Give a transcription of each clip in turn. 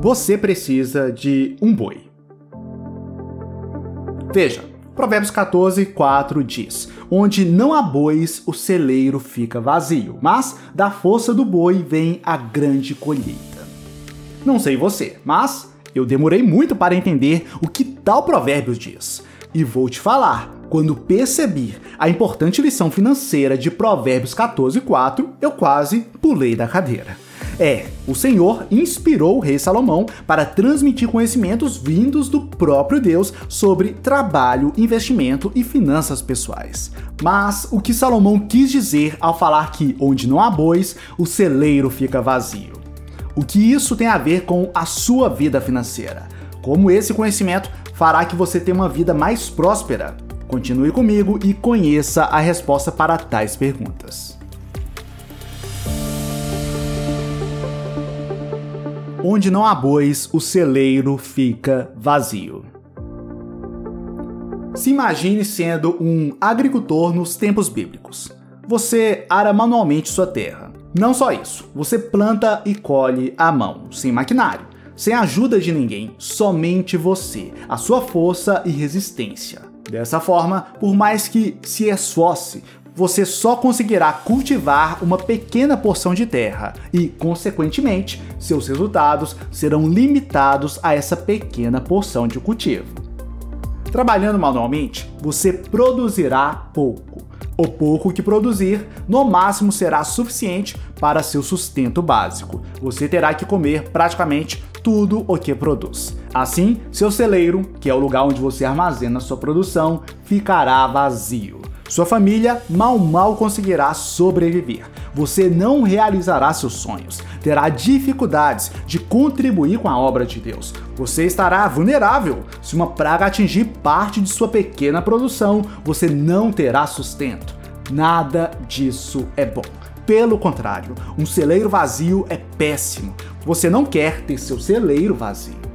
Você precisa de um boi. Veja, Provérbios 14, 4 diz: Onde não há bois, o celeiro fica vazio, mas da força do boi vem a grande colheita. Não sei você, mas eu demorei muito para entender o que tal Provérbios diz. E vou te falar, quando percebi a importante lição financeira de Provérbios 14, 4, eu quase pulei da cadeira. É, o Senhor inspirou o rei Salomão para transmitir conhecimentos vindos do próprio Deus sobre trabalho, investimento e finanças pessoais. Mas o que Salomão quis dizer ao falar que onde não há bois, o celeiro fica vazio? O que isso tem a ver com a sua vida financeira? Como esse conhecimento fará que você tenha uma vida mais próspera? Continue comigo e conheça a resposta para tais perguntas. Onde não há bois, o celeiro fica vazio. Se imagine sendo um agricultor nos tempos bíblicos. Você ara manualmente sua terra. Não só isso, você planta e colhe à mão, sem maquinário, sem ajuda de ninguém, somente você, a sua força e resistência. Dessa forma, por mais que se esforce, você só conseguirá cultivar uma pequena porção de terra e, consequentemente, seus resultados serão limitados a essa pequena porção de cultivo. Trabalhando manualmente, você produzirá pouco. O pouco que produzir, no máximo será suficiente para seu sustento básico. Você terá que comer praticamente tudo o que produz. Assim, seu celeiro, que é o lugar onde você armazena sua produção, ficará vazio. Sua família mal mal conseguirá sobreviver. Você não realizará seus sonhos, terá dificuldades de contribuir com a obra de Deus. Você estará vulnerável. Se uma praga atingir parte de sua pequena produção, você não terá sustento. Nada disso é bom. Pelo contrário, um celeiro vazio é péssimo. Você não quer ter seu celeiro vazio.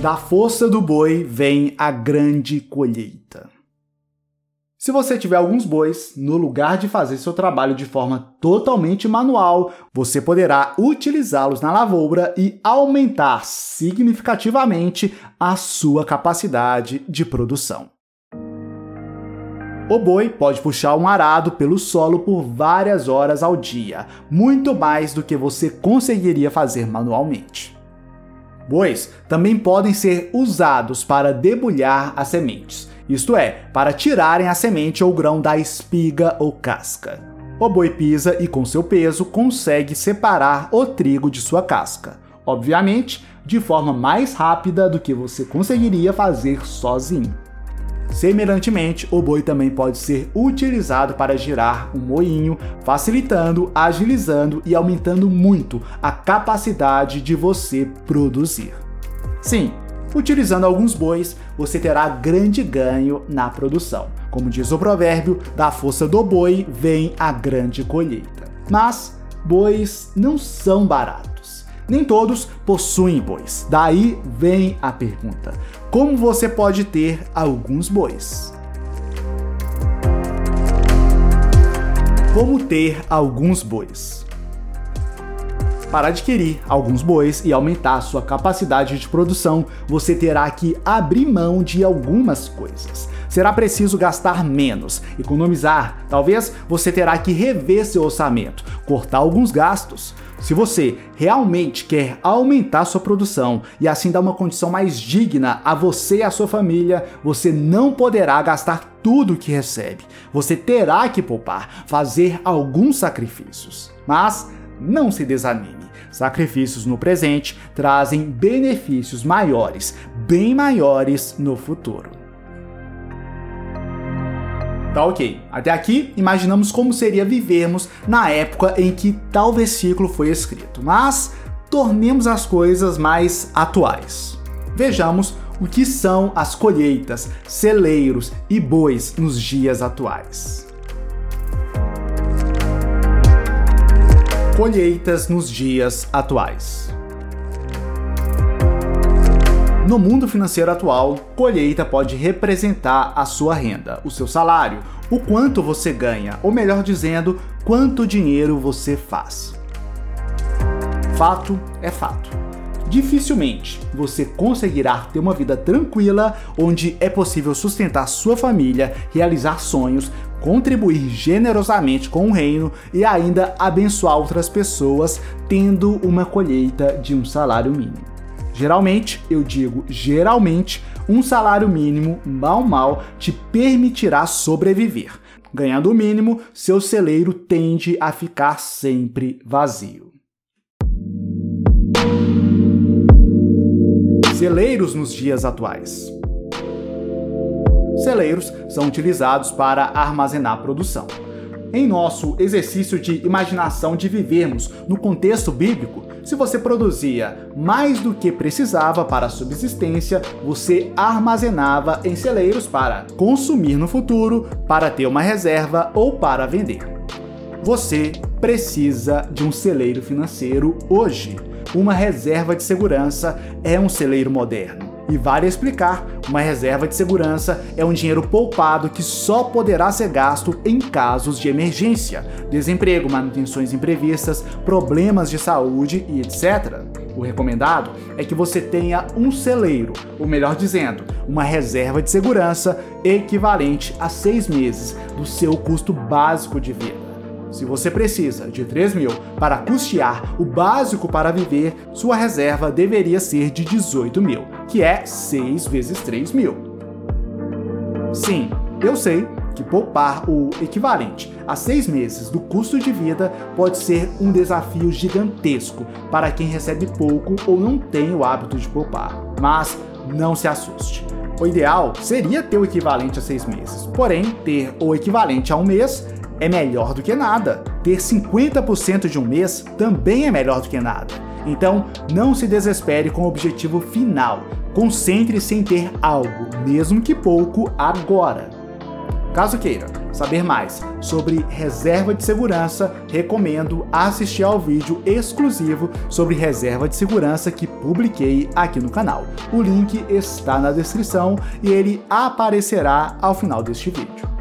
Da força do boi vem a grande colheita. Se você tiver alguns bois, no lugar de fazer seu trabalho de forma totalmente manual, você poderá utilizá-los na lavoura e aumentar significativamente a sua capacidade de produção. O boi pode puxar um arado pelo solo por várias horas ao dia, muito mais do que você conseguiria fazer manualmente. Bois também podem ser usados para debulhar as sementes, isto é, para tirarem a semente ou grão da espiga ou casca. O boi pisa e, com seu peso, consegue separar o trigo de sua casca, obviamente de forma mais rápida do que você conseguiria fazer sozinho. Semelhantemente, o boi também pode ser utilizado para girar um moinho, facilitando, agilizando e aumentando muito a capacidade de você produzir. Sim, utilizando alguns bois, você terá grande ganho na produção. Como diz o provérbio, da força do boi vem a grande colheita. Mas bois não são baratos. Nem todos possuem bois. Daí vem a pergunta: como você pode ter alguns bois. Como ter alguns bois? Para adquirir alguns bois e aumentar sua capacidade de produção, você terá que abrir mão de algumas coisas. Será preciso gastar menos, economizar. Talvez você terá que rever seu orçamento, cortar alguns gastos. Se você realmente quer aumentar sua produção e assim dar uma condição mais digna a você e a sua família, você não poderá gastar tudo o que recebe. Você terá que poupar, fazer alguns sacrifícios. Mas não se desanime. Sacrifícios no presente trazem benefícios maiores, bem maiores no futuro. Tá ok. Até aqui, imaginamos como seria vivermos na época em que tal versículo foi escrito, mas tornemos as coisas mais atuais. Vejamos o que são as colheitas, celeiros e bois nos dias atuais. Colheitas nos dias atuais. No mundo financeiro atual, colheita pode representar a sua renda, o seu salário, o quanto você ganha, ou melhor dizendo, quanto dinheiro você faz. Fato é fato. Dificilmente você conseguirá ter uma vida tranquila onde é possível sustentar sua família, realizar sonhos, contribuir generosamente com o reino e ainda abençoar outras pessoas tendo uma colheita de um salário mínimo. Geralmente, eu digo geralmente, um salário mínimo mal mal te permitirá sobreviver. Ganhando o mínimo, seu celeiro tende a ficar sempre vazio. Celeiros nos dias atuais. Celeiros são utilizados para armazenar produção. Em nosso exercício de imaginação de vivermos no contexto bíblico, se você produzia mais do que precisava para a subsistência, você armazenava em celeiros para consumir no futuro, para ter uma reserva ou para vender. Você precisa de um celeiro financeiro hoje. Uma reserva de segurança é um celeiro moderno. E vale explicar, uma reserva de segurança é um dinheiro poupado que só poderá ser gasto em casos de emergência, desemprego, manutenções imprevistas, problemas de saúde e etc. O recomendado é que você tenha um celeiro, ou melhor dizendo, uma reserva de segurança equivalente a seis meses do seu custo básico de vida. Se você precisa de 3 mil para custear o básico para viver, sua reserva deveria ser de 18 mil, que é 6 vezes 3 mil. Sim, eu sei que poupar o equivalente a seis meses do custo de vida pode ser um desafio gigantesco para quem recebe pouco ou não tem o hábito de poupar. Mas não se assuste. O ideal seria ter o equivalente a seis meses, porém, ter o equivalente a um mês é melhor do que nada. Ter 50% de um mês também é melhor do que nada. Então, não se desespere com o objetivo final. Concentre-se em ter algo, mesmo que pouco, agora. Caso queira saber mais sobre reserva de segurança, recomendo assistir ao vídeo exclusivo sobre reserva de segurança que publiquei aqui no canal. O link está na descrição e ele aparecerá ao final deste vídeo.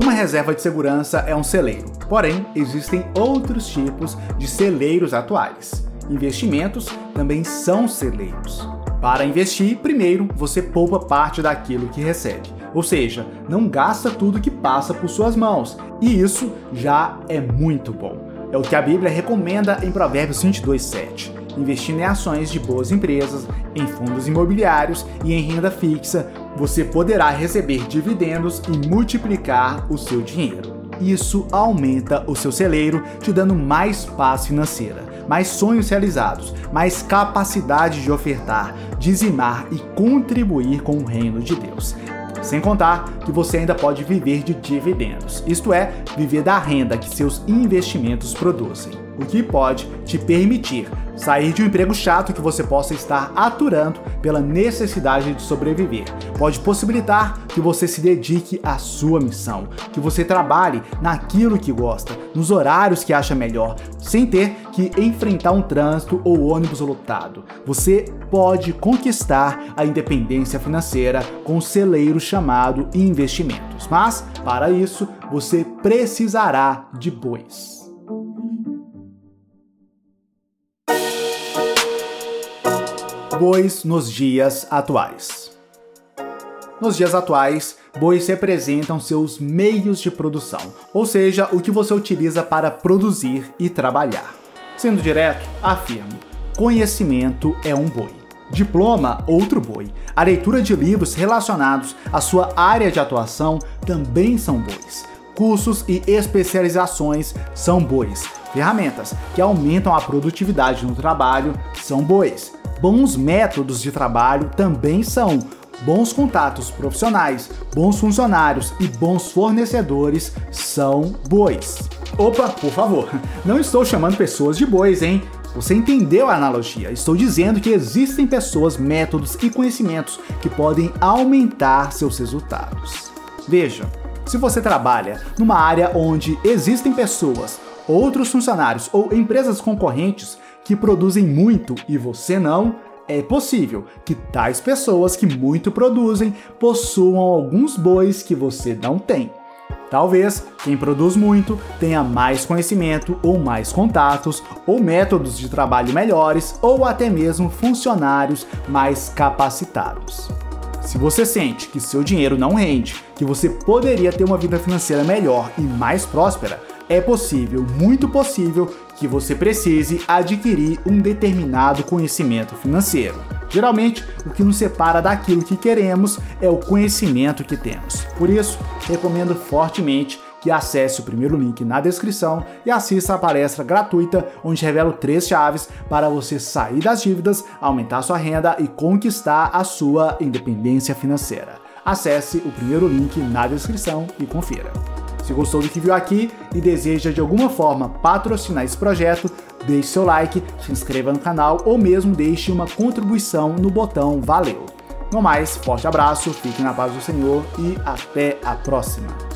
Uma reserva de segurança é um celeiro, porém existem outros tipos de celeiros atuais. Investimentos também são celeiros. Para investir, primeiro você poupa parte daquilo que recebe, ou seja, não gasta tudo que passa por suas mãos, e isso já é muito bom. É o que a Bíblia recomenda em Provérbios 22:7 investindo em ações de boas empresas, em fundos imobiliários e em renda fixa, você poderá receber dividendos e multiplicar o seu dinheiro. Isso aumenta o seu celeiro, te dando mais paz financeira, mais sonhos realizados, mais capacidade de ofertar, dizimar e contribuir com o reino de Deus. Sem contar que você ainda pode viver de dividendos, isto é, viver da renda que seus investimentos produzem, o que pode te permitir sair de um emprego chato que você possa estar aturando pela necessidade de sobreviver. Pode possibilitar que você se dedique à sua missão, que você trabalhe naquilo que gosta, nos horários que acha melhor, sem ter que enfrentar um trânsito ou ônibus lotado. Você pode conquistar a independência financeira com um celeiro chamado investimentos. Mas, para isso, você precisará de bois. Bois nos dias atuais. Nos dias atuais, bois representam seus meios de produção, ou seja, o que você utiliza para produzir e trabalhar. Sendo direto, afirmo: conhecimento é um boi. Diploma, outro boi. A leitura de livros relacionados à sua área de atuação também são bois. Cursos e especializações são bois. Ferramentas que aumentam a produtividade no trabalho são bois. Bons métodos de trabalho também são bons contatos profissionais, bons funcionários e bons fornecedores são bois. Opa, por favor, não estou chamando pessoas de bois, hein? Você entendeu a analogia? Estou dizendo que existem pessoas, métodos e conhecimentos que podem aumentar seus resultados. Veja, se você trabalha numa área onde existem pessoas, outros funcionários ou empresas concorrentes que produzem muito e você não, é possível que tais pessoas que muito produzem possuam alguns bois que você não tem. Talvez quem produz muito tenha mais conhecimento ou mais contatos, ou métodos de trabalho melhores, ou até mesmo funcionários mais capacitados. Se você sente que seu dinheiro não rende, que você poderia ter uma vida financeira melhor e mais próspera, é possível, muito possível, que você precise adquirir um determinado conhecimento financeiro. Geralmente, o que nos separa daquilo que queremos é o conhecimento que temos. Por isso, recomendo fortemente que acesse o primeiro link na descrição e assista a palestra gratuita onde revelo três chaves para você sair das dívidas, aumentar sua renda e conquistar a sua independência financeira. Acesse o primeiro link na descrição e confira. Se gostou do que viu aqui e deseja de alguma forma patrocinar esse projeto, deixe seu like, se inscreva no canal ou mesmo deixe uma contribuição no botão Valeu. No mais, forte abraço, fique na paz do Senhor e até a próxima!